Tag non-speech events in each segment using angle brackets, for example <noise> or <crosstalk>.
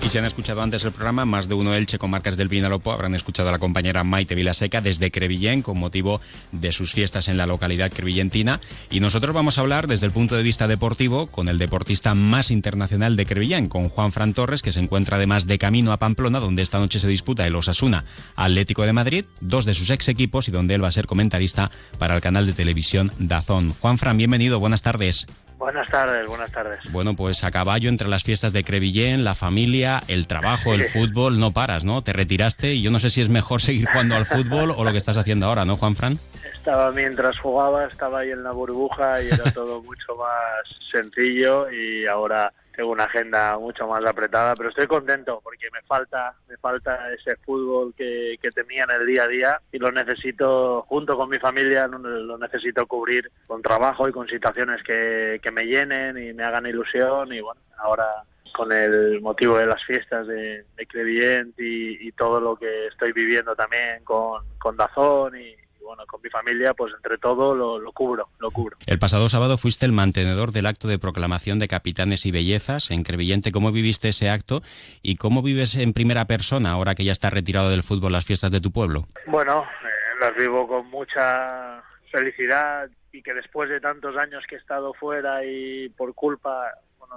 Y si han escuchado antes el programa, más de uno Elche con marcas del Vinalopó habrán escuchado a la compañera Maite Vilaseca desde Crevillén con motivo de sus fiestas en la localidad crevillentina. Y nosotros vamos a hablar desde el punto de vista deportivo con el deportista más internacional de Crevillén, con Juan Fran Torres, que se encuentra además de camino a Pamplona, donde esta noche se disputa el Osasuna Atlético de Madrid, dos de sus ex equipos y donde él va a ser comentarista para el canal de televisión Dazón. Juan Fran, bienvenido, buenas tardes. Buenas tardes, buenas tardes. Bueno, pues a caballo entre las fiestas de Crevillén, la familia, el trabajo, el fútbol, no paras, ¿no? Te retiraste y yo no sé si es mejor seguir jugando al fútbol o lo que estás haciendo ahora, ¿no, Juan Fran? Estaba mientras jugaba, estaba ahí en la burbuja y era todo mucho más sencillo y ahora tengo una agenda mucho más apretada, pero estoy contento porque me falta, me falta ese fútbol que, tenía en el día a día y lo necesito, junto con mi familia, lo necesito cubrir con trabajo y con situaciones que, que me llenen y me hagan ilusión y bueno, ahora con el motivo de las fiestas de, de Crevillent y, y, todo lo que estoy viviendo también con, con Dazón y, bueno, con mi familia, pues entre todo lo, lo, cubro, lo cubro. El pasado sábado fuiste el mantenedor del acto de proclamación de capitanes y bellezas en Crevillente. ¿Cómo viviste ese acto y cómo vives en primera persona ahora que ya estás retirado del fútbol las fiestas de tu pueblo? Bueno, eh, las vivo con mucha felicidad y que después de tantos años que he estado fuera y por culpa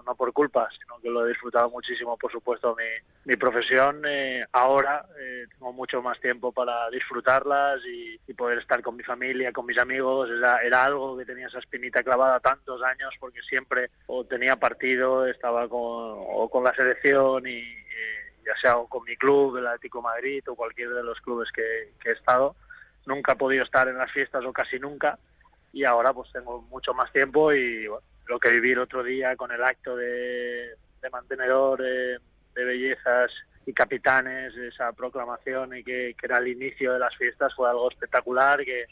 no, por culpa, sino que lo he disfrutado muchísimo, por supuesto, mi, mi profesión. Eh, ahora eh, tengo mucho más tiempo para disfrutarlas y, poder estar con mi familia, con mis amigos. Era, era, algo que tenía esa espinita clavada tantos años porque siempre o tenía partido, estaba con, o con la selección y eh, ya sea con mi club, el Atlético Madrid o cualquier de los clubes que, que he estado. Nunca he podido estar en las fiestas o casi nunca y ahora pues tengo mucho más tiempo y bueno, lo que viví el otro día con el acto de, de mantenedor de, de, bellezas y capitanes, esa proclamación y que, que, era el inicio de las fiestas fue algo espectacular que,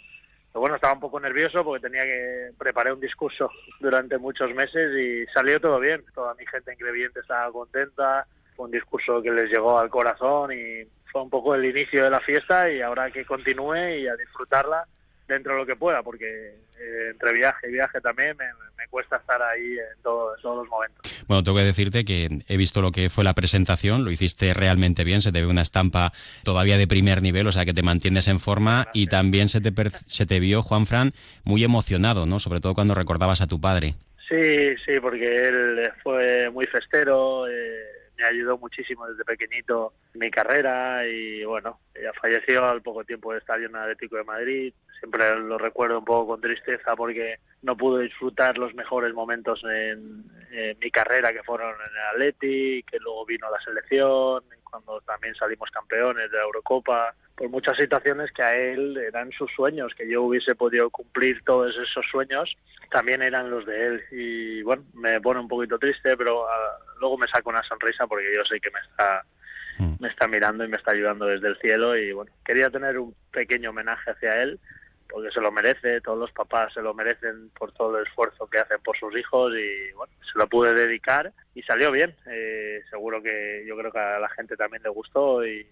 que, bueno, estaba un poco nervioso porque tenía que preparar un discurso durante muchos meses y salió todo bien, toda mi gente en estaba contenta, fue un discurso que les llegó al corazón y fue un poco el inicio de la fiesta y ahora que continúe y a disfrutarla dentro de lo que pueda, porque eh, entre viaje y viaje también me, me cuesta estar ahí en, todo, en, todos los momentos. Bueno, tengo que decirte que he visto lo que fue la presentación, lo hiciste realmente bien, se te ve una estampa todavía de primer nivel, o sea que te mantienes en forma y también se te, se te vio, Juan Fran, muy emocionado, ¿no? Sobre todo cuando recordabas a tu padre. Sí, sí, porque él fue muy festero. Eh me ayudó muchísimo desde pequeñito mi carrera y bueno, ella falleció al poco tiempo de estar en Atlético de Madrid. Siempre lo recuerdo un poco con tristeza porque no pude disfrutar los mejores momentos en, mi carrera que fueron en el Atleti, que luego vino la selección, cuando también salimos campeones de la Eurocopa, por muchas situaciones que a él eran sus sueños, que yo hubiese podido cumplir todos esos sueños, también eran los de él. Y bueno, me pone un poquito triste, pero uh, luego me saco una sonrisa porque yo sé que me está me está mirando y me está ayudando desde el cielo y bueno, quería tener un pequeño homenaje hacia él porque se lo merece, todos los papás se lo merecen por todo el esfuerzo que hacen por sus hijos y bueno, se lo pude dedicar y salió bien. Eh, seguro que yo creo que a la gente también le gustó y,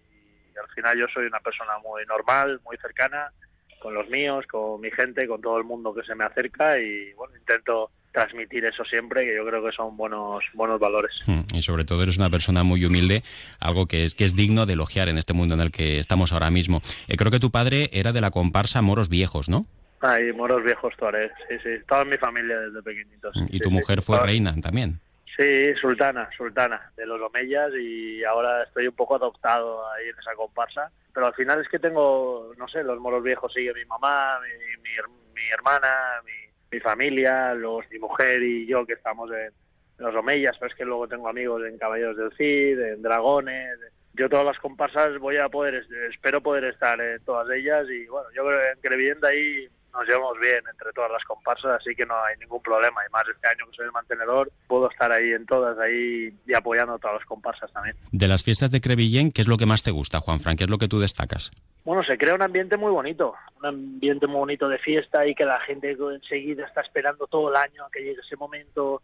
al final yo soy una persona muy normal, muy cercana con los míos, con mi gente, con todo el mundo que se me acerca y bueno, intento transmitir eso siempre, que yo creo que son buenos buenos valores. Y sobre todo eres una persona muy humilde, algo que es que es digno de elogiar en este mundo en el que estamos ahora mismo. Eh, creo que tu padre era de la comparsa Moros Viejos, ¿no? Ay, Moros Viejos Tuareg, sí, sí, toda mi familia desde pequeñitos. ¿Y sí, tu sí, mujer sí, fue reina también? Sí, sultana, sultana de los Omeyas y ahora estoy un poco adoptado ahí en esa comparsa. Pero al final es que tengo, no sé, los moros viejos sigue mi mamá, mi, mi, mi hermana, mi, mi familia, los, mi mujer y yo que estamos en, en los Omeyas, pero es que luego tengo amigos en Caballeros del Cid, en Dragones. Yo todas las comparsas voy a poder, espero poder estar en todas ellas y bueno, yo creo que en Crevienda ahí nos llevamos bien entre todas las comparsas, así que no hay ningún problema. Y más este año que soy el mantenedor, puedo estar ahí en todas, ahí y apoyando a todas las comparsas también. De las fiestas de Crevillén, ¿qué es lo que más te gusta, Juan Fran? ¿Qué es lo que tú destacas? Bueno, se crea un ambiente muy bonito, un ambiente muy bonito de fiesta y que la gente enseguida está esperando todo el año a que llegue ese momento.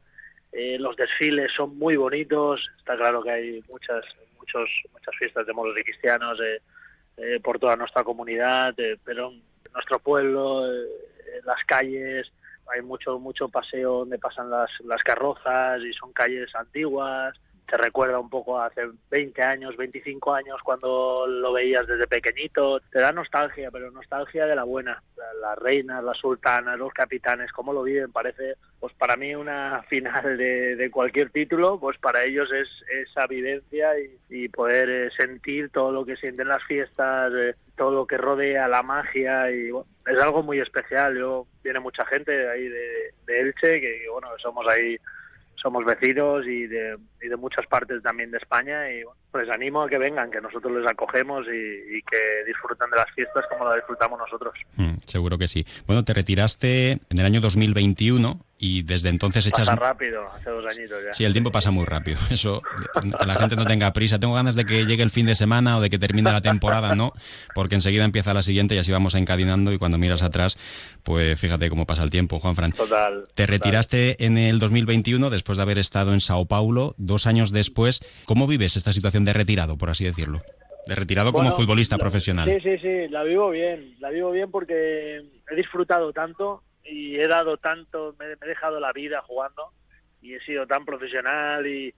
Eh, los desfiles son muy bonitos, está claro que hay muchas muchos muchas fiestas de moros y cristianos eh, eh, por toda nuestra comunidad, pero en nuestro pueblo, en las calles, hay mucho mucho paseo donde pasan las, las carrozas y son calles antiguas, te recuerda un poco a hace 20 años, 25 años cuando lo veías desde pequeñito. Te da nostalgia, pero nostalgia de la buena. Las reinas, las sultanas, los capitanes, cómo lo viven, parece, pues para mí una <laughs> final de, cualquier título, pues para ellos es esa vivencia y, poder eh, sentir todo lo que sienten las fiestas, eh, todo lo que rodea la magia y es algo muy especial. Yo viene mucha gente ahí de, de Elche que bueno somos ahí somos vecinos y de, muchas partes también de España y bueno, les animo a que vengan, que nosotros les acogemos y, que disfruten de las fiestas como las disfrutamos nosotros. Mm, seguro que sí. Bueno, te retiraste en el año 2021 y desde entonces echas... Pasa rápido, hace dos añitos ya. Sí, el tiempo pasa muy rápido. <laughs> Eso, que la gente no tenga prisa. Tengo ganas de que llegue el fin de semana o de que termine la temporada, ¿no? Porque enseguida empieza la siguiente y así vamos encadenando y cuando miras atrás, pues fíjate cómo pasa el tiempo, Juan Fran. Total. Te retiraste en el 2021 después de haber estado en Sao Paulo, dos años después. ¿Cómo vives esta situación de retirado, por así decirlo? De retirado como futbolista profesional. Sí, sí, sí, la vivo bien. La vivo bien porque he disfrutado tanto y he dado tanto, me, he dejado la vida jugando y he sido tan profesional y,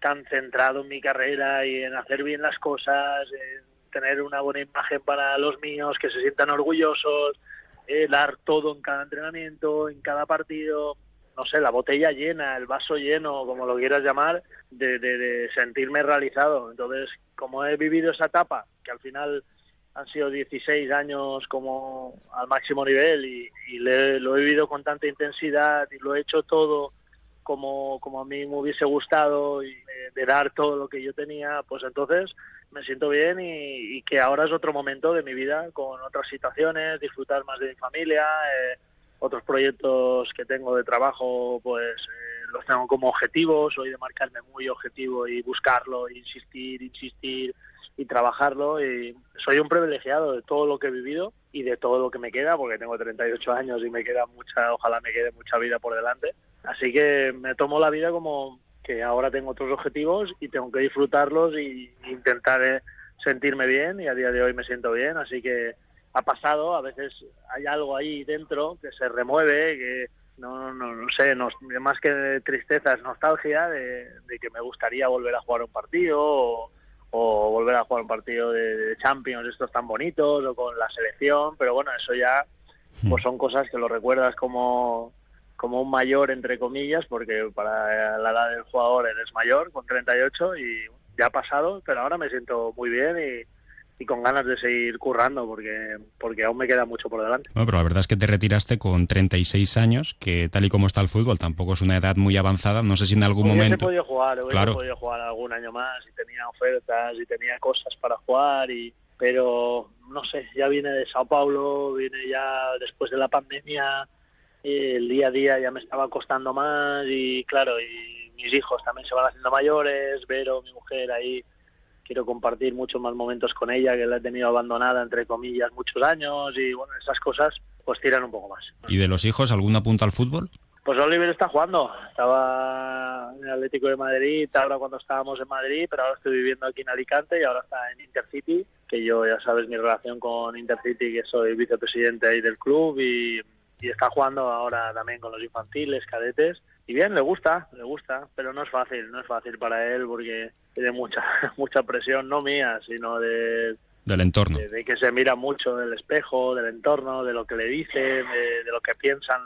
tan centrado en mi carrera y en hacer bien las cosas, en tener una buena imagen para los míos, que se sientan orgullosos, eh, dar todo en cada entrenamiento, en cada partido, no sé, la botella llena, el vaso lleno, como lo quieras llamar, de, de sentirme realizado. Entonces, como he vivido esa etapa, que al final han sido 16 años como al máximo nivel y, lo he vivido con tanta intensidad y lo he hecho todo como, como a mí me hubiese gustado y de, dar todo lo que yo tenía, pues entonces me siento bien y, que ahora es otro momento de mi vida con otras situaciones, disfrutar más de mi familia, eh, otros proyectos que tengo de trabajo, pues eh, los tengo como objetivos, soy de marcarme muy objetivo y buscarlo, insistir, insistir y trabajarlo. Y soy un privilegiado de todo lo que he vivido y de todo lo que me queda, porque tengo 38 años y me queda mucha, ojalá me quede mucha vida por delante. Así que me tomo la vida como que ahora tengo otros objetivos y tengo que disfrutarlos y intentar sentirme bien y a día de hoy me siento bien, así que ha pasado, a veces hay algo ahí dentro que se remueve, que no, no, no sé, no, más que tristeza es nostalgia de, que me gustaría volver a jugar un partido o, volver a jugar un partido de, Champions, estos tan bonitos, o con la selección, pero bueno, eso ya pues son cosas que lo recuerdas como, como un mayor, entre comillas, porque para la edad del jugador eres mayor, con 38, y ya ha pasado, pero ahora me siento muy bien y y con ganas de seguir currando porque, porque aún me queda mucho por delante. Bueno, pero la verdad es que te retiraste con 36 años, que tal y como está el fútbol tampoco es una edad muy avanzada. No sé si en algún momento... He podido jugar, claro. podido jugar algún año más y tenía ofertas y tenía cosas para jugar y pero no sé, ya viene de Sao Paulo, viene ya después de la pandemia, el día a día ya me estaba costando más y claro, y mis hijos también se van haciendo mayores, Vero, mi mujer ahí quiero compartir muchos más momentos con ella, que la he tenido abandonada, entre comillas, muchos años y bueno, esas cosas pues tiran un poco más. ¿Y de los hijos, alguna punta al fútbol? Pues Oliver está jugando, estaba en el Atlético de Madrid, ahora cuando estábamos en Madrid, pero ahora estoy viviendo aquí en Alicante y ahora está en Intercity, que yo ya sabes mi relación con Intercity, que soy vicepresidente ahí del club y, y está jugando ahora también con los infantiles, cadetes y bien, le gusta, le gusta, pero no es fácil, no es fácil para él porque tiene mucha <laughs> mucha presión, no mía, sino de del entorno. De, que se mira mucho del espejo, del entorno, de lo que le dicen, de, lo que piensan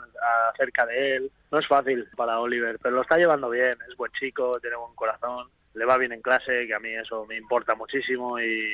acerca de él. No es fácil para Oliver, pero lo está llevando bien, es buen chico, tiene buen corazón, le va bien en clase, que a mí eso me importa muchísimo y,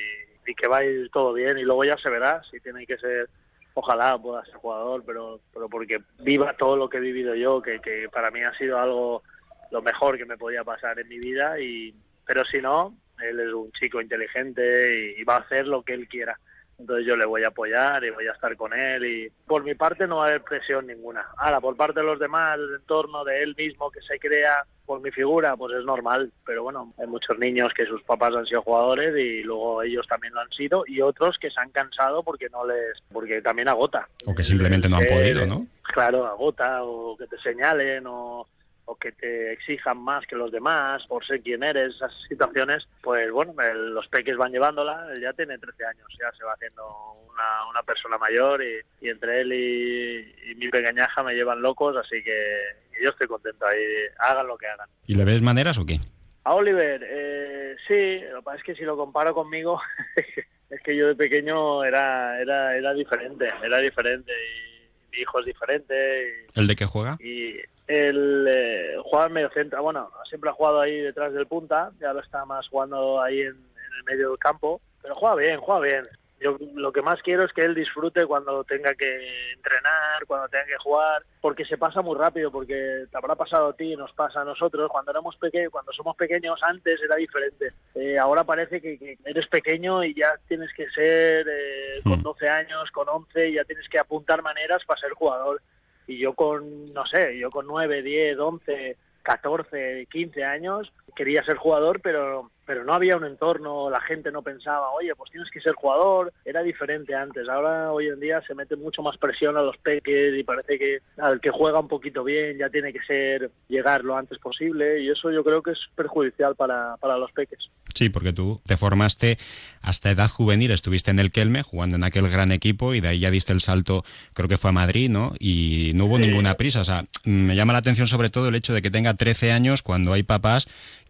y que va a ir todo bien y luego ya se verá si tiene que ser ojalá pueda ser jugador, pero, pero porque viva todo lo que he vivido yo, que, que para mí ha sido algo lo mejor que me podía pasar en mi vida, y pero si no, él es un chico inteligente y, va a hacer lo que él quiera. Entonces yo le voy a apoyar y voy a estar con él y por mi parte no va a haber presión ninguna. Ahora, por parte de los demás, del entorno, de él mismo que se crea por mi figura, pues es normal, pero bueno, hay muchos niños que sus papás han sido jugadores y luego ellos también lo han sido y otros que se han cansado porque no les, porque también agota. O que simplemente no han podido, ¿no? Claro, agota o que te señalen o o que te exijan más que los demás por ser quien eres, esas situaciones, pues bueno, los peques van llevándola, él ya tiene 13 años, ya se va haciendo una, una persona mayor y, entre él y, mi pequeñaja me llevan locos, así que yo estoy contento ahí, hagan lo que hagan. ¿Y le ves maneras o qué? A Oliver, eh, sí, lo que pasa es que si lo comparo conmigo, <laughs> es que yo de pequeño era, era, era diferente, era diferente y mi hijo es diferente. ¿El de qué juega? Y el eh, en medio centro, bueno, siempre ha jugado ahí detrás del punta, ya lo está más jugando ahí en, el medio del campo, pero juega bien, juega bien. Yo lo que más quiero es que él disfrute cuando tenga que entrenar, cuando tenga que jugar, porque se pasa muy rápido, porque te habrá pasado a ti, nos pasa a nosotros, cuando éramos pequeños, cuando somos pequeños antes era diferente. Eh, ahora parece que, eres pequeño y ya tienes que ser eh, con 12 mm. años, con 11, ya tienes que apuntar maneras para ser jugador y yo con, no sé, yo con 9, 10, 11, 14, 15 años quería ser jugador, pero pero no había un entorno, la gente no pensaba, oye, pues tienes que ser jugador, era diferente antes. Ahora, hoy en día, se mete mucho más presión a los peques y parece que al que juega un poquito bien ya tiene que ser llegar lo antes posible y eso yo creo que es perjudicial para, para los peques. Sí, porque tú te formaste hasta edad juvenil, estuviste en el Kelme jugando en aquel gran equipo y de ahí ya diste el salto, creo que fue a Madrid, ¿no? Y no hubo ninguna prisa. O sea, me llama la atención sobre todo el hecho de que tenga 13 años cuando hay papás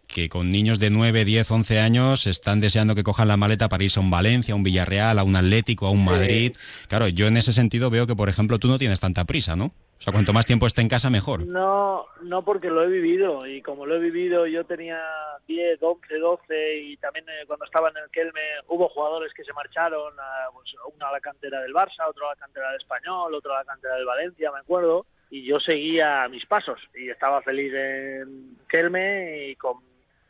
que con niños de 9, 10, 11 años están deseando que cojan la maleta para irse a un Valencia, a un Villarreal, a un Atlético, a un Madrid. Claro, yo en ese sentido veo que, por ejemplo, tú no tienes tanta prisa, ¿no? O sea, cuanto más tiempo esté en casa, mejor. No, no porque lo he vivido y como lo he vivido, yo tenía 10, 11, 12 y también eh, cuando estaba en el Kelme hubo jugadores que se marcharon, a, pues, uno a la cantera del Barça, otro a la cantera del Español, otro a la cantera del Valencia, me acuerdo, y yo seguía mis pasos y estaba feliz en Kelme y con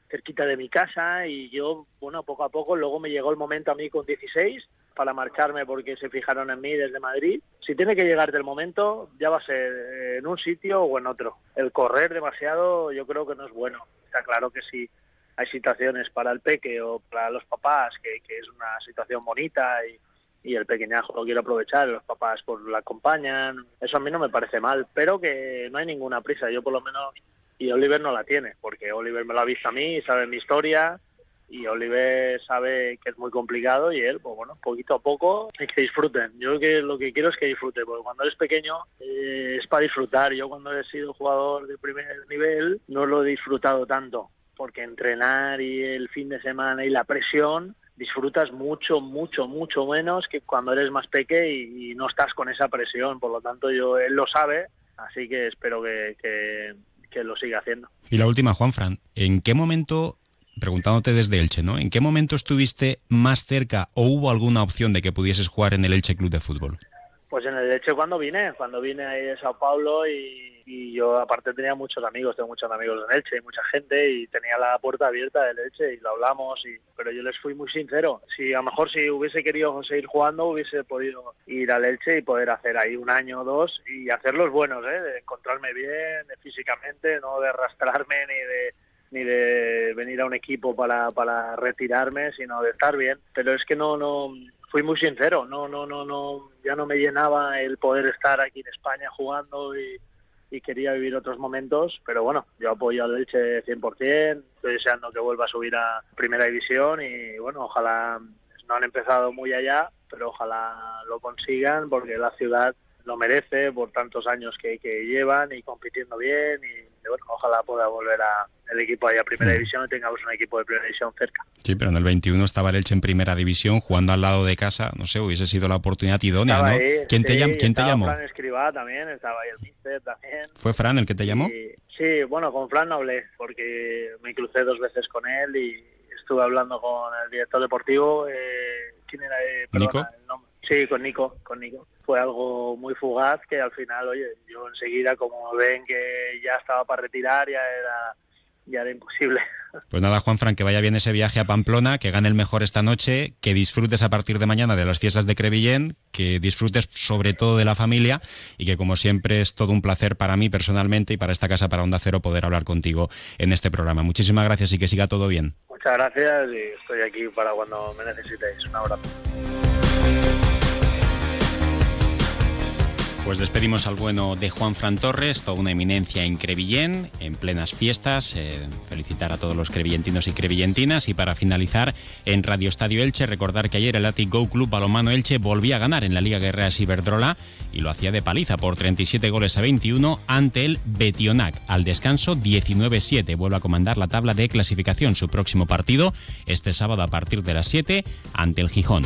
cerquita de mi casa y yo, bueno, poco a poco, luego me llegó el momento a mí con 16 para marcharme porque se fijaron en mí desde Madrid. Si tiene que llegarte el momento, ya va a ser en un sitio o en otro. El correr demasiado yo creo que no es bueno. Está claro que si hay situaciones para el peque o para los papás, que, que es una situación bonita y, y el pequeñajo lo quiere aprovechar, los papás pues la acompañan, eso a mí no me parece mal, pero que no hay ninguna prisa. Yo por lo menos y Oliver no la tiene, porque Oliver me lo ha visto a mí, sabe mi historia y Oliver sabe que es muy complicado y él, pues bueno, poquito a poco, y que disfruten. Yo que lo que quiero es que disfrute, porque cuando eres pequeño eh, es para disfrutar. Yo cuando he sido jugador de primer nivel no lo he disfrutado tanto, porque entrenar y el fin de semana y la presión disfrutas mucho, mucho, mucho menos que cuando eres más pequeño y, no estás con esa presión. Por lo tanto, yo él lo sabe, así que espero que que lo siga haciendo. Y la última, Juan Fran, ¿en qué momento, preguntándote desde Elche, ¿no? ¿En qué momento estuviste más cerca o hubo alguna opción de que pudieses jugar en el Elche Club de Fútbol? Pues en el Elche cuando vine, cuando vine ahí de Sao Paulo y y yo aparte tenía muchos amigos, tengo muchos amigos en Elche y mucha gente y tenía la puerta abierta del Elche y lo hablamos, y, pero yo les fui muy sincero. Si a lo mejor si hubiese querido seguir jugando hubiese podido ir al Elche y poder hacer ahí un año o dos y hacerlos buenos, ¿eh? de encontrarme bien físicamente, no de arrastrarme ni de ni de venir a un equipo para, para retirarme, sino de estar bien. Pero es que no, no, fui muy sincero, no, no, no, no, ya no me llenaba el poder estar aquí en España jugando y, y quería vivir otros momentos, pero bueno, yo apoyo al Elche 100%, estoy deseando que vuelva a subir a Primera División y bueno, ojalá, no han empezado muy allá, pero ojalá lo consigan porque la ciudad lo merece por tantos años que, que llevan y compitiendo bien y bueno, ojalá pueda volver a el equipo ahí a primera mm. división y tengamos un equipo de primera división cerca. Sí, pero en el 21 estaba el Elche en primera división jugando al lado de casa, no sé, hubiese sido la oportunidad idónea, ¿no? ¿Quién, te, ¿quién te llamó? Fran Escribá también, estaba ahí el Mister también. ¿Fue Fran el que te llamó? Sí, bueno, con Fran no hablé porque me crucé dos veces con él y estuve hablando con el director deportivo, eh, ¿quién era? Eh, ¿Nico? El nombre. Sí, con Nico, con Nico. Fue algo muy fugaz que al final, oye, yo enseguida, como ven que ya estaba para retirar, ya era, ya era imposible <laughs> Pues nada, Juan Fran, que vaya bien ese viaje a Pamplona, que gane el mejor esta noche, que disfrutes a partir de mañana de las fiestas de Crevillén, que disfrutes sobre todo de la familia y que como siempre es todo un placer para mí personalmente y para esta casa, para Onda Cero, poder hablar contigo en este programa. Muchísimas gracias y que siga todo bien. Muchas gracias y estoy aquí para cuando me necesitéis. Un abrazo. Pues despedimos al bueno de Juan Fran Torres, toda una eminencia en Crevillén, en plenas fiestas. Eh, felicitar a todos los crevillentinos y crevillentinas. Y para finalizar, en Radio Estadio Elche, recordar que ayer el Atic Go Club Balomano Elche volvía a ganar en la Liga Guerrera Iberdrola y lo hacía de paliza por 37 goles a 21 ante el Betionac. Al descanso, 19-7. Vuelve a comandar la tabla de clasificación. Su próximo partido este sábado a partir de las 7 ante el Gijón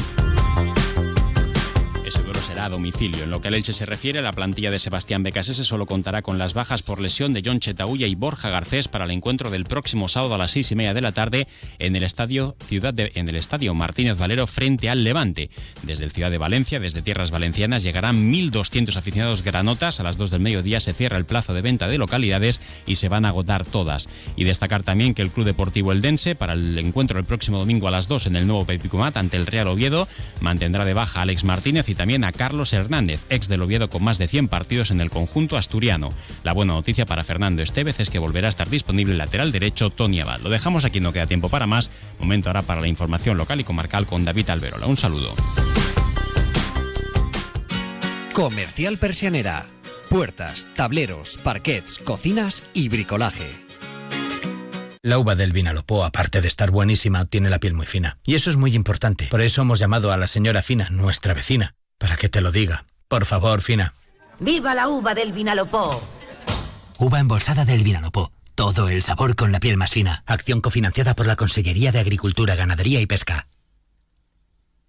será a domicilio. En lo que al Elche se refiere, la plantilla de Sebastián Becasese solo contará con las bajas por lesión de John Chetaulla y Borja Garcés para el encuentro del próximo sábado a las seis y media de la tarde en el estadio Ciudad en el estadio Martínez Valero frente al Levante. Desde el Ciudad de Valencia, desde tierras valencianas, llegarán 1.200 aficionados granotas. A las 2 del mediodía se cierra el plazo de venta de localidades y se van a agotar todas. Y destacar también que el Club Deportivo Eldense, para el encuentro el próximo domingo a las 2 en el nuevo Pepicumat ante el Real Oviedo, mantendrá de baja a Alex Martínez y también a Carlos Hernández, ex del Oviedo con más de 100 partidos en el conjunto asturiano. La buena noticia para Fernando Estevez es que volverá a estar disponible el lateral derecho Tony Abad. Lo dejamos aquí, no queda tiempo para más. Momento ahora para la información local y comarcal con David Alberola. Un saludo. Comercial Persianera. Puertas, tableros, parquets, cocinas y bricolaje. La uva del Vinalopó, aparte de estar buenísima, tiene la piel muy fina. Y eso es muy importante. Por eso hemos llamado a la señora Fina, nuestra vecina para que te lo diga. Por favor, Fina. ¡Viva la uva del Vinalopó! Uva embolsada del Vinalopó. Todo el sabor con la piel más fina. Acción cofinanciada por la Consellería de Agricultura, Ganadería y Pesca.